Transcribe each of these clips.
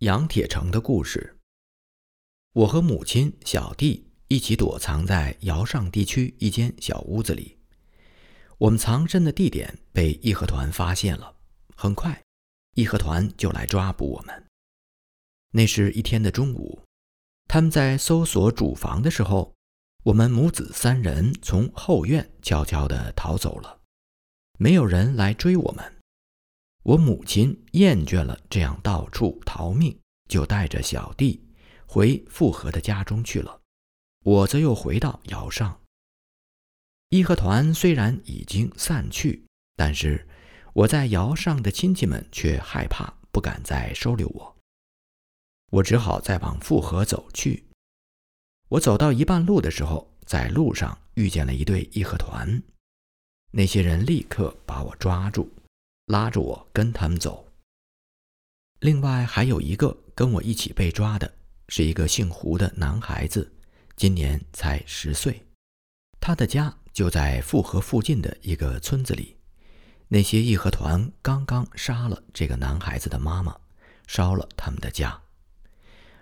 杨铁成的故事。我和母亲、小弟一起躲藏在窑上地区一间小屋子里。我们藏身的地点被义和团发现了，很快，义和团就来抓捕我们。那是一天的中午，他们在搜索主房的时候，我们母子三人从后院悄悄地逃走了，没有人来追我们。我母亲厌倦了这样到处逃命，就带着小弟回富和的家中去了。我则又回到窑上。义和团虽然已经散去，但是我在窑上的亲戚们却害怕，不敢再收留我。我只好再往富和走去。我走到一半路的时候，在路上遇见了一对义和团，那些人立刻把我抓住。拉着我跟他们走。另外还有一个跟我一起被抓的，是一个姓胡的男孩子，今年才十岁。他的家就在富河附近的一个村子里。那些义和团刚刚杀了这个男孩子的妈妈，烧了他们的家，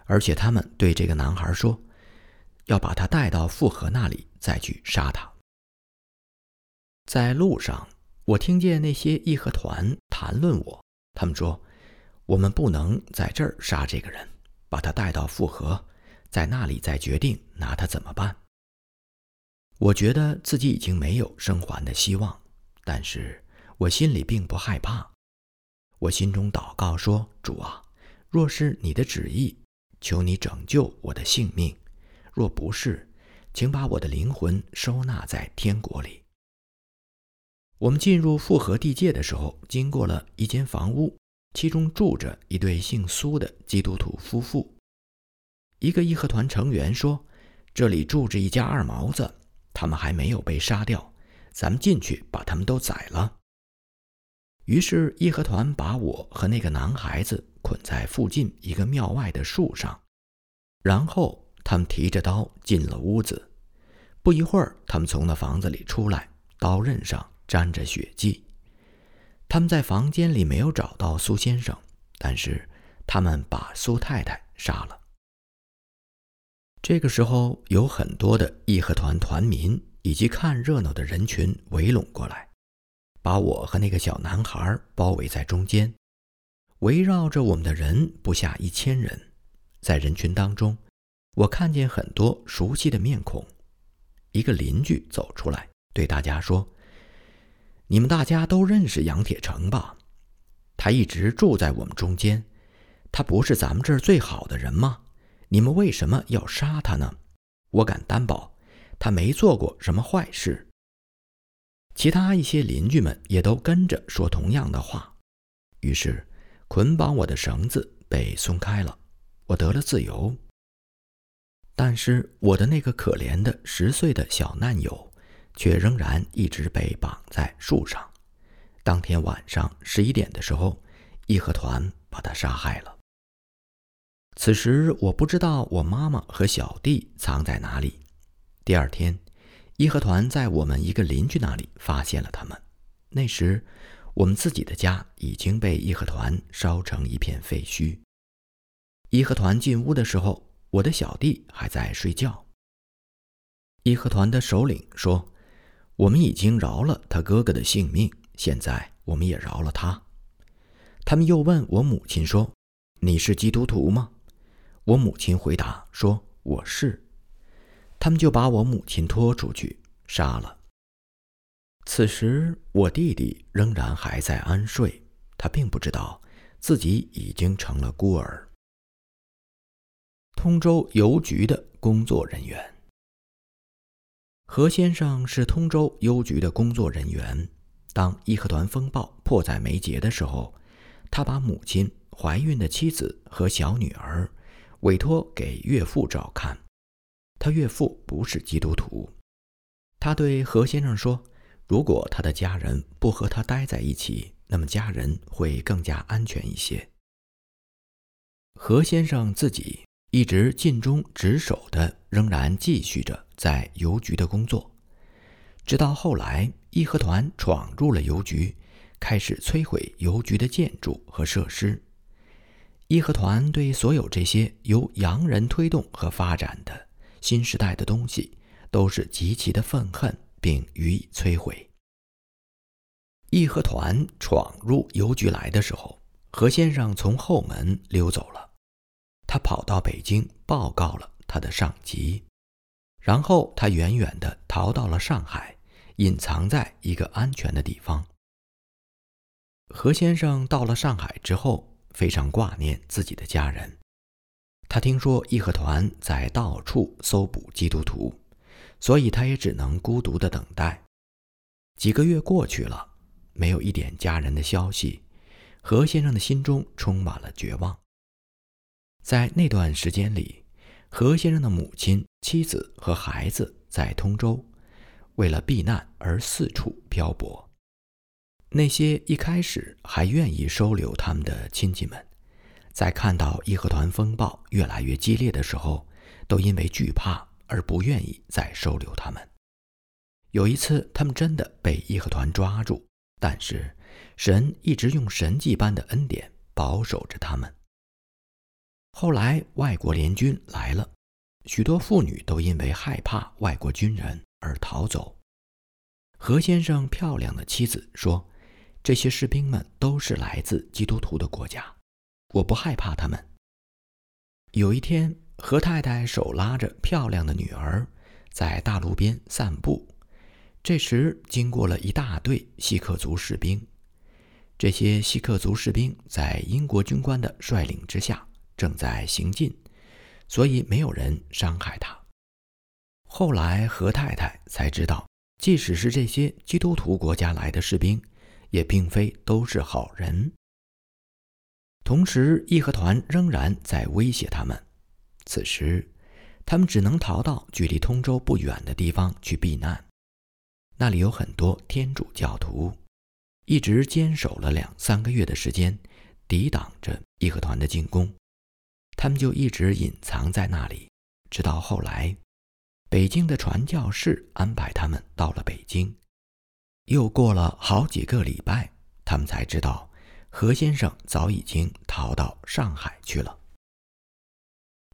而且他们对这个男孩说，要把他带到富河那里再去杀他。在路上。我听见那些义和团谈论我，他们说：“我们不能在这儿杀这个人，把他带到富河，在那里再决定拿他怎么办。”我觉得自己已经没有生还的希望，但是我心里并不害怕。我心中祷告说：“主啊，若是你的旨意，求你拯救我的性命；若不是，请把我的灵魂收纳在天国里。”我们进入复合地界的时候，经过了一间房屋，其中住着一对姓苏的基督徒夫妇。一个义和团成员说：“这里住着一家二毛子，他们还没有被杀掉，咱们进去把他们都宰了。”于是义和团把我和那个男孩子捆在附近一个庙外的树上，然后他们提着刀进了屋子。不一会儿，他们从那房子里出来，刀刃上。沾着血迹，他们在房间里没有找到苏先生，但是他们把苏太太杀了。这个时候，有很多的义和团团民以及看热闹的人群围拢过来，把我和那个小男孩包围在中间。围绕着我们的人不下一千人，在人群当中，我看见很多熟悉的面孔。一个邻居走出来，对大家说。你们大家都认识杨铁成吧？他一直住在我们中间，他不是咱们这儿最好的人吗？你们为什么要杀他呢？我敢担保，他没做过什么坏事。其他一些邻居们也都跟着说同样的话。于是，捆绑我的绳子被松开了，我得了自由。但是，我的那个可怜的十岁的小难友。却仍然一直被绑在树上。当天晚上十一点的时候，义和团把他杀害了。此时我不知道我妈妈和小弟藏在哪里。第二天，义和团在我们一个邻居那里发现了他们。那时，我们自己的家已经被义和团烧成一片废墟。义和团进屋的时候，我的小弟还在睡觉。义和团的首领说。我们已经饶了他哥哥的性命，现在我们也饶了他。他们又问我母亲说：“你是基督徒吗？”我母亲回答说：“我是。”他们就把我母亲拖出去杀了。此时我弟弟仍然还在安睡，他并不知道自己已经成了孤儿。通州邮局的工作人员。何先生是通州邮局的工作人员。当义和团风暴迫在眉睫的时候，他把母亲、怀孕的妻子和小女儿委托给岳父照看。他岳父不是基督徒。他对何先生说：“如果他的家人不和他待在一起，那么家人会更加安全一些。”何先生自己一直尽忠职守的，仍然继续着。在邮局的工作，直到后来义和团闯入了邮局，开始摧毁邮局的建筑和设施。义和团对所有这些由洋人推动和发展的新时代的东西，都是极其的愤恨，并予以摧毁。义和团闯入邮局来的时候，何先生从后门溜走了。他跑到北京报告了他的上级，然后他远远地逃到了上海，隐藏在一个安全的地方。何先生到了上海之后，非常挂念自己的家人。他听说义和团在到处搜捕基督徒，所以他也只能孤独地等待。几个月过去了，没有一点家人的消息，何先生的心中充满了绝望。在那段时间里，何先生的母亲、妻子和孩子在通州，为了避难而四处漂泊。那些一开始还愿意收留他们的亲戚们，在看到义和团风暴越来越激烈的时候，都因为惧怕而不愿意再收留他们。有一次，他们真的被义和团抓住，但是神一直用神迹般的恩典保守着他们。后来，外国联军来了，许多妇女都因为害怕外国军人而逃走。何先生漂亮的妻子说：“这些士兵们都是来自基督徒的国家，我不害怕他们。”有一天，何太太手拉着漂亮的女儿在大路边散步，这时经过了一大队锡克族士兵。这些锡克族士兵在英国军官的率领之下。正在行进，所以没有人伤害他。后来何太太才知道，即使是这些基督徒国家来的士兵，也并非都是好人。同时，义和团仍然在威胁他们。此时，他们只能逃到距离通州不远的地方去避难。那里有很多天主教徒，一直坚守了两三个月的时间，抵挡着义和团的进攻。他们就一直隐藏在那里，直到后来，北京的传教士安排他们到了北京。又过了好几个礼拜，他们才知道何先生早已经逃到上海去了。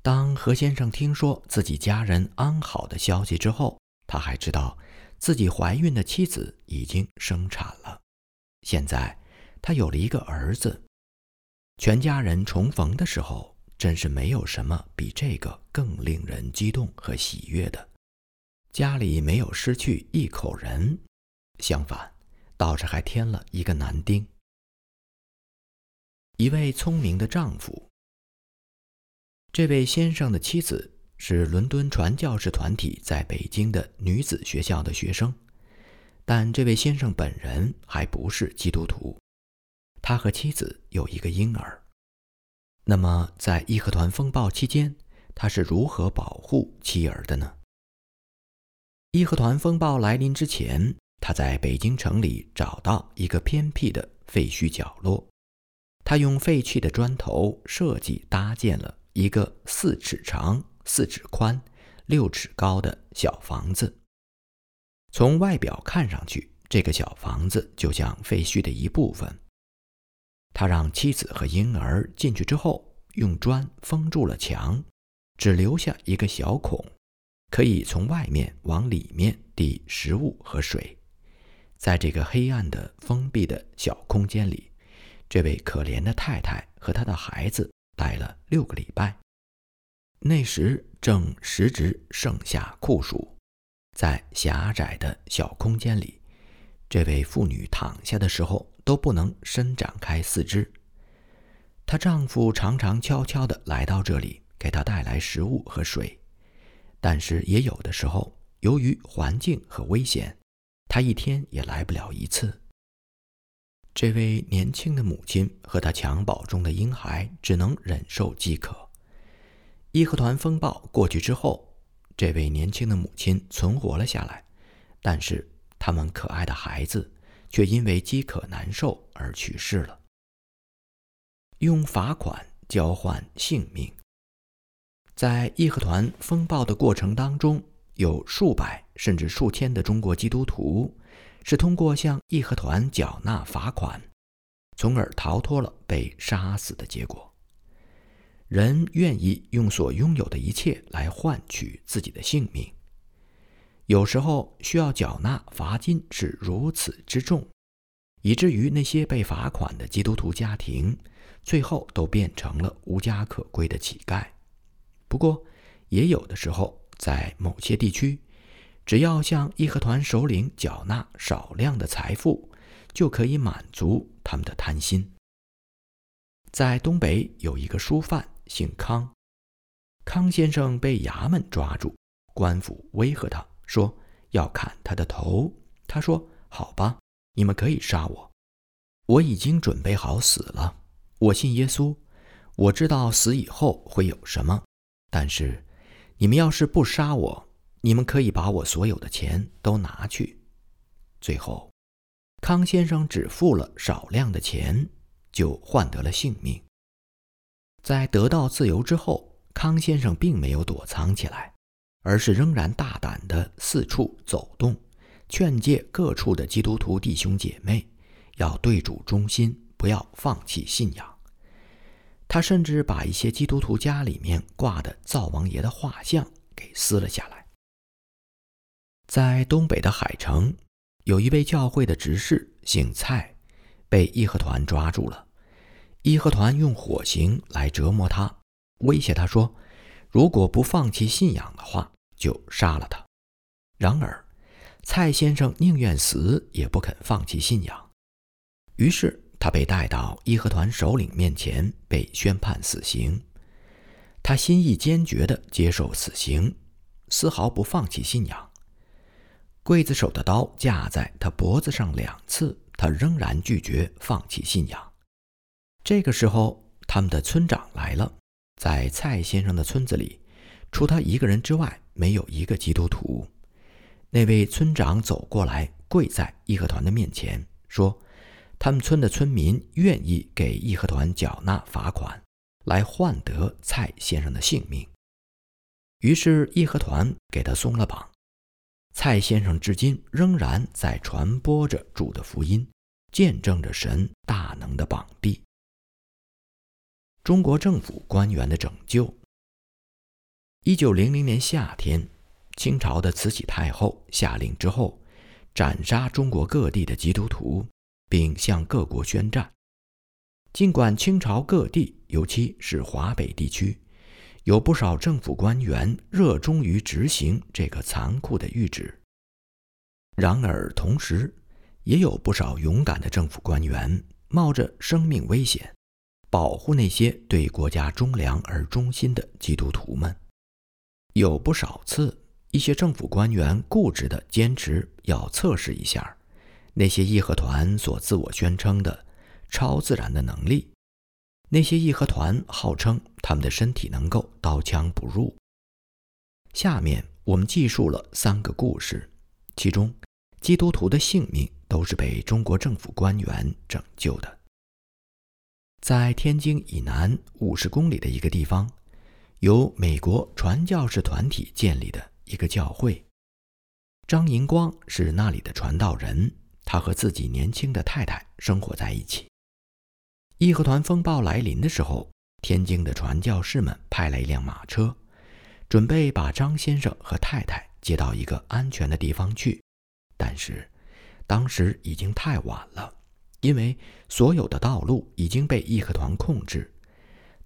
当何先生听说自己家人安好的消息之后，他还知道自己怀孕的妻子已经生产了，现在他有了一个儿子。全家人重逢的时候。真是没有什么比这个更令人激动和喜悦的。家里没有失去一口人，相反，倒是还添了一个男丁。一位聪明的丈夫。这位先生的妻子是伦敦传教士团体在北京的女子学校的学生，但这位先生本人还不是基督徒。他和妻子有一个婴儿。那么，在义和团风暴期间，他是如何保护妻儿的呢？义和团风暴来临之前，他在北京城里找到一个偏僻的废墟角落，他用废弃的砖头设计搭建了一个四尺长、四尺宽、六尺高的小房子。从外表看上去，这个小房子就像废墟的一部分。他让妻子和婴儿进去之后，用砖封住了墙，只留下一个小孔，可以从外面往里面递食物和水。在这个黑暗的封闭的小空间里，这位可怜的太太和她的孩子待了六个礼拜。那时正时值盛夏酷暑，在狭窄的小空间里，这位妇女躺下的时候。都不能伸展开四肢。她丈夫常常悄悄地来到这里，给她带来食物和水，但是也有的时候，由于环境和危险，他一天也来不了一次。这位年轻的母亲和她襁褓中的婴孩只能忍受饥渴。义和团风暴过去之后，这位年轻的母亲存活了下来，但是他们可爱的孩子。却因为饥渴难受而去世了。用罚款交换性命，在义和团风暴的过程当中，有数百甚至数千的中国基督徒是通过向义和团缴纳罚款，从而逃脱了被杀死的结果。人愿意用所拥有的一切来换取自己的性命。有时候需要缴纳罚金是如此之重，以至于那些被罚款的基督徒家庭，最后都变成了无家可归的乞丐。不过，也有的时候，在某些地区，只要向义和团首领缴纳少量的财富，就可以满足他们的贪心。在东北有一个书贩，姓康，康先生被衙门抓住，官府威吓他。说要砍他的头，他说：“好吧，你们可以杀我，我已经准备好死了。我信耶稣，我知道死以后会有什么。但是，你们要是不杀我，你们可以把我所有的钱都拿去。”最后，康先生只付了少量的钱，就换得了性命。在得到自由之后，康先生并没有躲藏起来。而是仍然大胆地四处走动，劝诫各处的基督徒弟兄姐妹要对主忠心，不要放弃信仰。他甚至把一些基督徒家里面挂的灶王爷的画像给撕了下来。在东北的海城，有一位教会的执事姓蔡，被义和团抓住了。义和团用火刑来折磨他，威胁他说。如果不放弃信仰的话，就杀了他。然而，蔡先生宁愿死也不肯放弃信仰。于是，他被带到义和团首领面前，被宣判死刑。他心意坚决地接受死刑，丝毫不放弃信仰。刽子手的刀架在他脖子上两次，他仍然拒绝放弃信仰。这个时候，他们的村长来了。在蔡先生的村子里，除他一个人之外，没有一个基督徒。那位村长走过来，跪在义和团的面前，说：“他们村的村民愿意给义和团缴纳罚款，来换得蔡先生的性命。”于是义和团给他松了绑。蔡先生至今仍然在传播着主的福音，见证着神大能的膀臂。中国政府官员的拯救。一九零零年夏天，清朝的慈禧太后下令之后，斩杀中国各地的基督徒，并向各国宣战。尽管清朝各地，尤其是华北地区，有不少政府官员热衷于执行这个残酷的谕旨，然而同时，也有不少勇敢的政府官员冒着生命危险。保护那些对国家忠良而忠心的基督徒们。有不少次，一些政府官员固执地坚持要测试一下那些义和团所自我宣称的超自然的能力。那些义和团号称他们的身体能够刀枪不入。下面我们记述了三个故事，其中基督徒的性命都是被中国政府官员拯救的。在天津以南五十公里的一个地方，由美国传教士团体建立的一个教会。张银光是那里的传道人，他和自己年轻的太太生活在一起。义和团风暴来临的时候，天津的传教士们派来一辆马车，准备把张先生和太太接到一个安全的地方去，但是当时已经太晚了。因为所有的道路已经被义和团控制，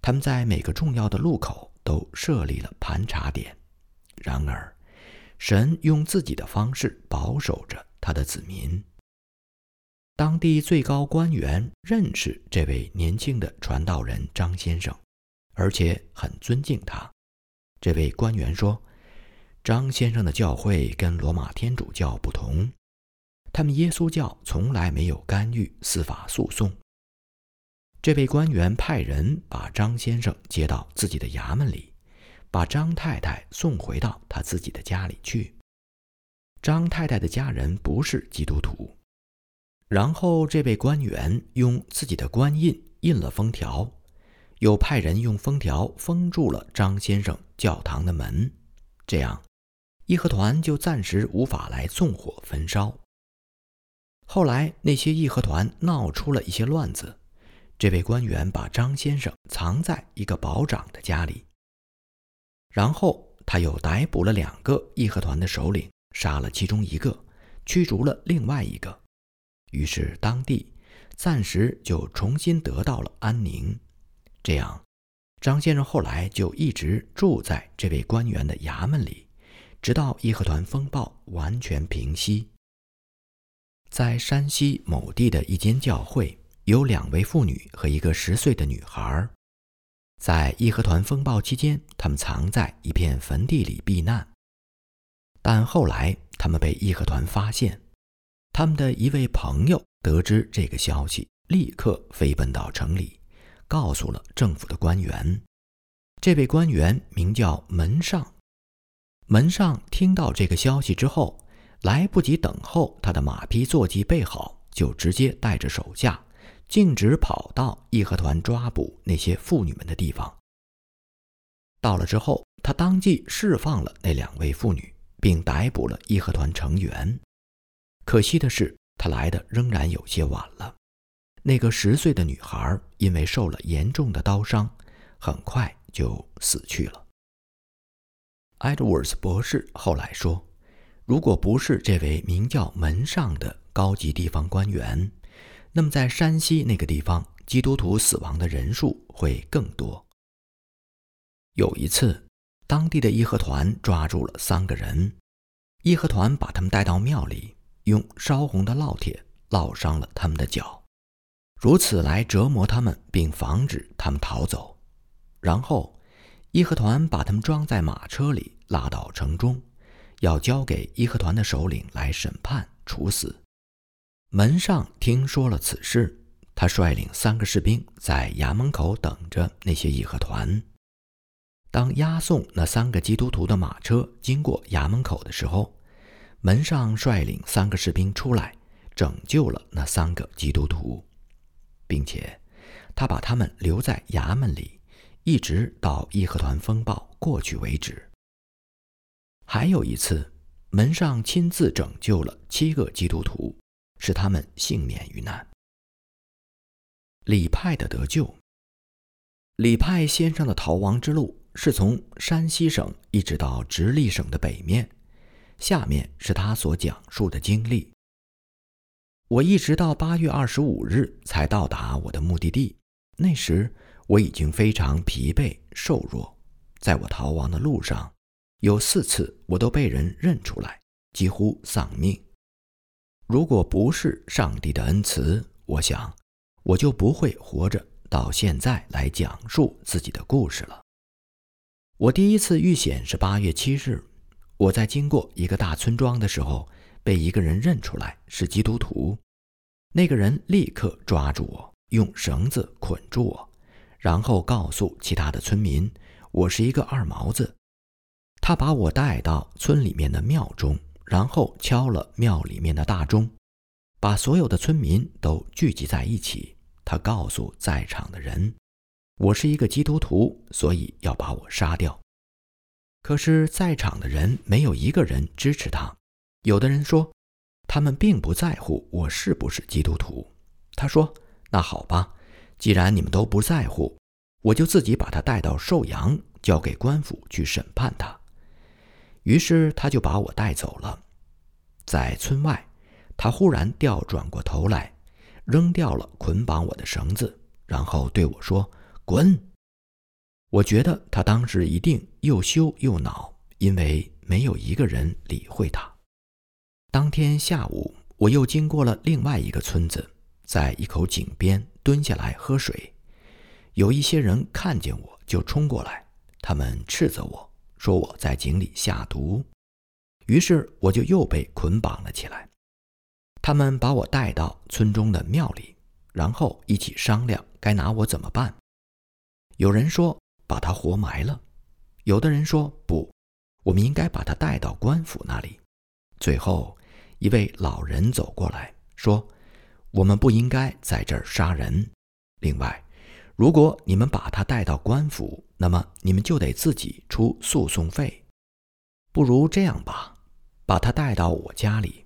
他们在每个重要的路口都设立了盘查点。然而，神用自己的方式保守着他的子民。当地最高官员认识这位年轻的传道人张先生，而且很尊敬他。这位官员说：“张先生的教会跟罗马天主教不同。”他们耶稣教从来没有干预司法诉讼。这位官员派人把张先生接到自己的衙门里，把张太太送回到他自己的家里去。张太太的家人不是基督徒。然后这位官员用自己的官印印了封条，又派人用封条封住了张先生教堂的门，这样义和团就暂时无法来纵火焚烧。后来，那些义和团闹出了一些乱子，这位官员把张先生藏在一个保长的家里，然后他又逮捕了两个义和团的首领，杀了其中一个，驱逐了另外一个。于是当地暂时就重新得到了安宁。这样，张先生后来就一直住在这位官员的衙门里，直到义和团风暴完全平息。在山西某地的一间教会，有两位妇女和一个十岁的女孩。在义和团风暴期间，他们藏在一片坟地里避难。但后来，他们被义和团发现。他们的一位朋友得知这个消息，立刻飞奔到城里，告诉了政府的官员。这位官员名叫门上。门上听到这个消息之后，来不及等候他的马匹坐骑备好，就直接带着手下，径直跑到义和团抓捕那些妇女们的地方。到了之后，他当即释放了那两位妇女，并逮捕了义和团成员。可惜的是，他来的仍然有些晚了。那个十岁的女孩因为受了严重的刀伤，很快就死去了。Edwards 博士后来说。如果不是这位名叫门上的高级地方官员，那么在山西那个地方，基督徒死亡的人数会更多。有一次，当地的义和团抓住了三个人，义和团把他们带到庙里，用烧红的烙铁烙伤了他们的脚，如此来折磨他们，并防止他们逃走。然后，义和团把他们装在马车里，拉到城中。要交给义和团的首领来审判处死。门上听说了此事，他率领三个士兵在衙门口等着那些义和团。当押送那三个基督徒的马车经过衙门口的时候，门上率领三个士兵出来，拯救了那三个基督徒，并且他把他们留在衙门里，一直到义和团风暴过去为止。还有一次，门上亲自拯救了七个基督徒，使他们幸免于难。李派的得救。李派先生的逃亡之路是从山西省一直到直隶省的北面。下面是他所讲述的经历。我一直到八月二十五日才到达我的目的地，那时我已经非常疲惫瘦弱，在我逃亡的路上。有四次，我都被人认出来，几乎丧命。如果不是上帝的恩慈，我想我就不会活着到现在来讲述自己的故事了。我第一次遇险是八月七日，我在经过一个大村庄的时候，被一个人认出来是基督徒。那个人立刻抓住我，用绳子捆住我，然后告诉其他的村民，我是一个二毛子。他把我带到村里面的庙中，然后敲了庙里面的大钟，把所有的村民都聚集在一起。他告诉在场的人：“我是一个基督徒，所以要把我杀掉。”可是，在场的人没有一个人支持他。有的人说，他们并不在乎我是不是基督徒。他说：“那好吧，既然你们都不在乎，我就自己把他带到寿阳，交给官府去审判他。”于是他就把我带走了，在村外，他忽然调转过头来，扔掉了捆绑我的绳子，然后对我说：“滚！”我觉得他当时一定又羞又恼，因为没有一个人理会他。当天下午，我又经过了另外一个村子，在一口井边蹲下来喝水，有一些人看见我就冲过来，他们斥责我。说我在井里下毒，于是我就又被捆绑了起来。他们把我带到村中的庙里，然后一起商量该拿我怎么办。有人说把他活埋了，有的人说不，我们应该把他带到官府那里。最后，一位老人走过来说：“我们不应该在这儿杀人。另外。”如果你们把他带到官府，那么你们就得自己出诉讼费。不如这样吧，把他带到我家里，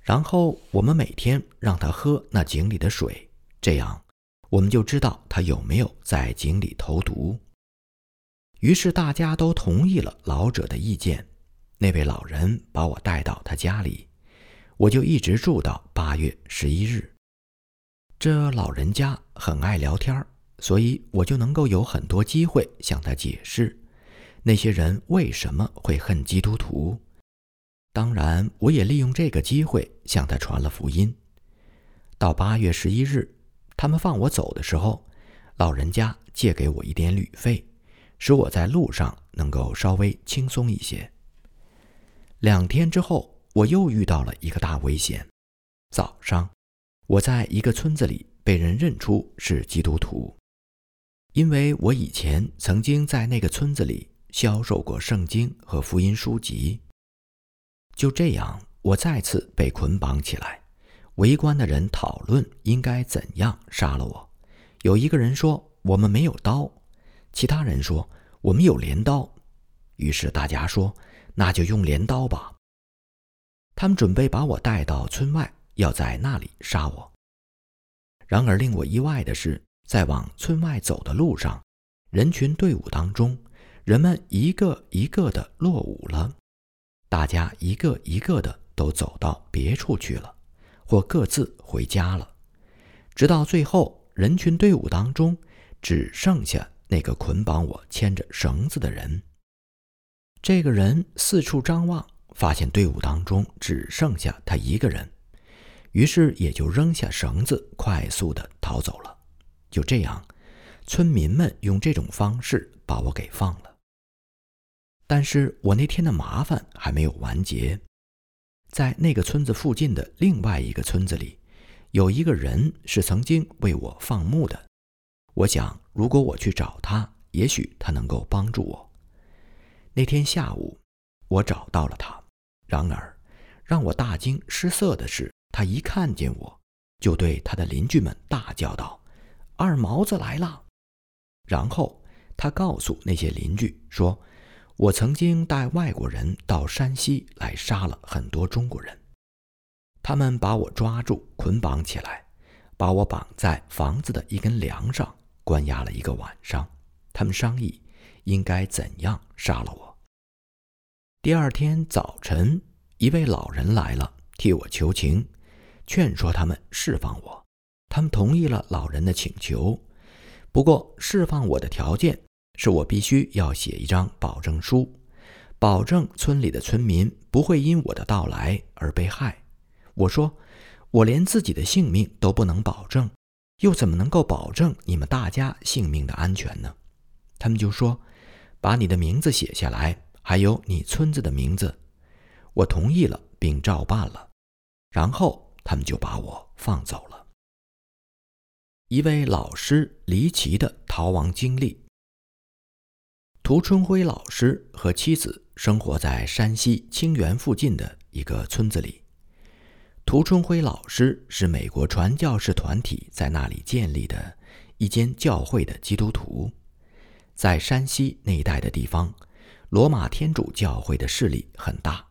然后我们每天让他喝那井里的水，这样我们就知道他有没有在井里投毒。于是大家都同意了老者的意见。那位老人把我带到他家里，我就一直住到八月十一日。这老人家很爱聊天儿所以我就能够有很多机会向他解释那些人为什么会恨基督徒。当然，我也利用这个机会向他传了福音。到八月十一日，他们放我走的时候，老人家借给我一点旅费，使我在路上能够稍微轻松一些。两天之后，我又遇到了一个大危险。早上，我在一个村子里被人认出是基督徒，因为我以前曾经在那个村子里销售过圣经和福音书籍。就这样，我再次被捆绑起来。围观的人讨论应该怎样杀了我。有一个人说：“我们没有刀。”其他人说：“我们有镰刀。”于是大家说。那就用镰刀吧。他们准备把我带到村外，要在那里杀我。然而令我意外的是，在往村外走的路上，人群队伍当中，人们一个一个的落伍了，大家一个一个的都走到别处去了，或各自回家了。直到最后，人群队伍当中只剩下那个捆绑我、牵着绳子的人。这个人四处张望，发现队伍当中只剩下他一个人，于是也就扔下绳子，快速的逃走了。就这样，村民们用这种方式把我给放了。但是我那天的麻烦还没有完结，在那个村子附近的另外一个村子里，有一个人是曾经为我放牧的。我想，如果我去找他，也许他能够帮助我。那天下午，我找到了他。然而，让我大惊失色的是，他一看见我，就对他的邻居们大叫道：“二毛子来了！”然后他告诉那些邻居说：“我曾经带外国人到山西来杀了很多中国人。他们把我抓住，捆绑起来，把我绑在房子的一根梁上，关押了一个晚上。他们商议。”应该怎样杀了我？第二天早晨，一位老人来了，替我求情，劝说他们释放我。他们同意了老人的请求，不过释放我的条件是我必须要写一张保证书，保证村里的村民不会因我的到来而被害。我说，我连自己的性命都不能保证，又怎么能够保证你们大家性命的安全呢？他们就说。把你的名字写下来，还有你村子的名字，我同意了，并照办了。然后他们就把我放走了。一位老师离奇的逃亡经历。涂春辉老师和妻子生活在山西清源附近的一个村子里。涂春辉老师是美国传教士团体在那里建立的一间教会的基督徒。在山西那一带的地方，罗马天主教会的势力很大。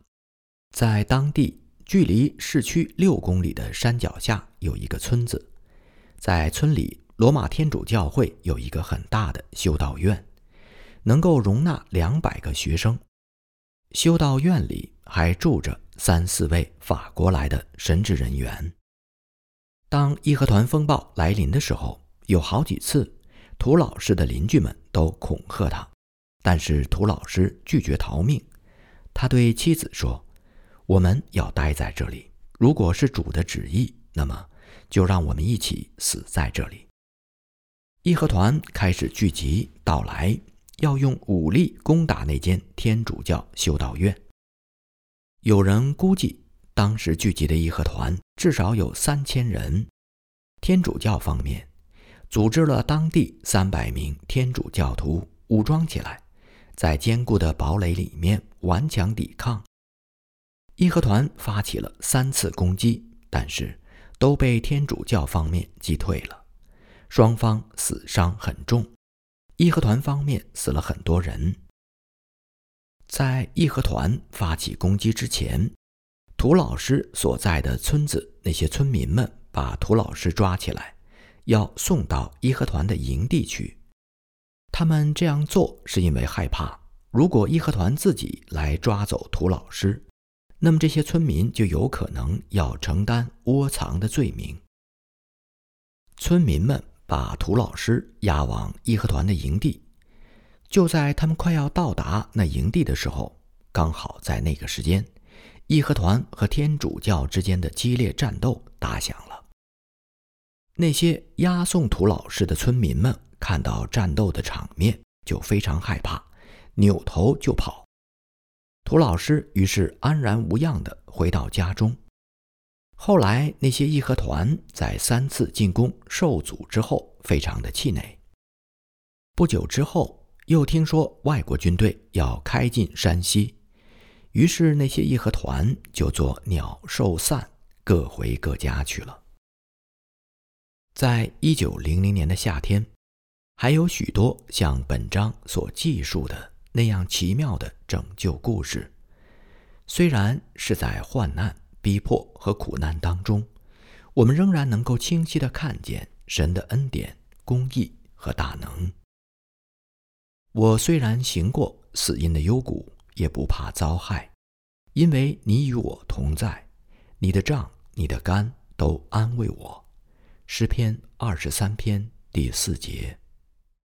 在当地，距离市区六公里的山脚下有一个村子，在村里，罗马天主教会有一个很大的修道院，能够容纳两百个学生。修道院里还住着三四位法国来的神职人员。当义和团风暴来临的时候，有好几次。涂老师的邻居们都恐吓他，但是涂老师拒绝逃命。他对妻子说：“我们要待在这里，如果是主的旨意，那么就让我们一起死在这里。”义和团开始聚集到来，要用武力攻打那间天主教修道院。有人估计，当时聚集的义和团至少有三千人。天主教方面。组织了当地三百名天主教徒，武装起来，在坚固的堡垒里面顽强抵抗。义和团发起了三次攻击，但是都被天主教方面击退了，双方死伤很重。义和团方面死了很多人。在义和团发起攻击之前，涂老师所在的村子那些村民们把涂老师抓起来。要送到义和团的营地去。他们这样做是因为害怕，如果义和团自己来抓走涂老师，那么这些村民就有可能要承担窝藏的罪名。村民们把涂老师押往义和团的营地，就在他们快要到达那营地的时候，刚好在那个时间，义和团和天主教之间的激烈战斗打响了。那些押送涂老师的村民们看到战斗的场面，就非常害怕，扭头就跑。涂老师于是安然无恙地回到家中。后来，那些义和团在三次进攻受阻之后，非常的气馁。不久之后，又听说外国军队要开进山西，于是那些义和团就作鸟兽散，各回各家去了。在一九零零年的夏天，还有许多像本章所记述的那样奇妙的拯救故事。虽然是在患难、逼迫和苦难当中，我们仍然能够清晰地看见神的恩典、公义和大能。我虽然行过死荫的幽谷，也不怕遭害，因为你与我同在，你的杖、你的竿都安慰我。诗篇二十三篇第四节。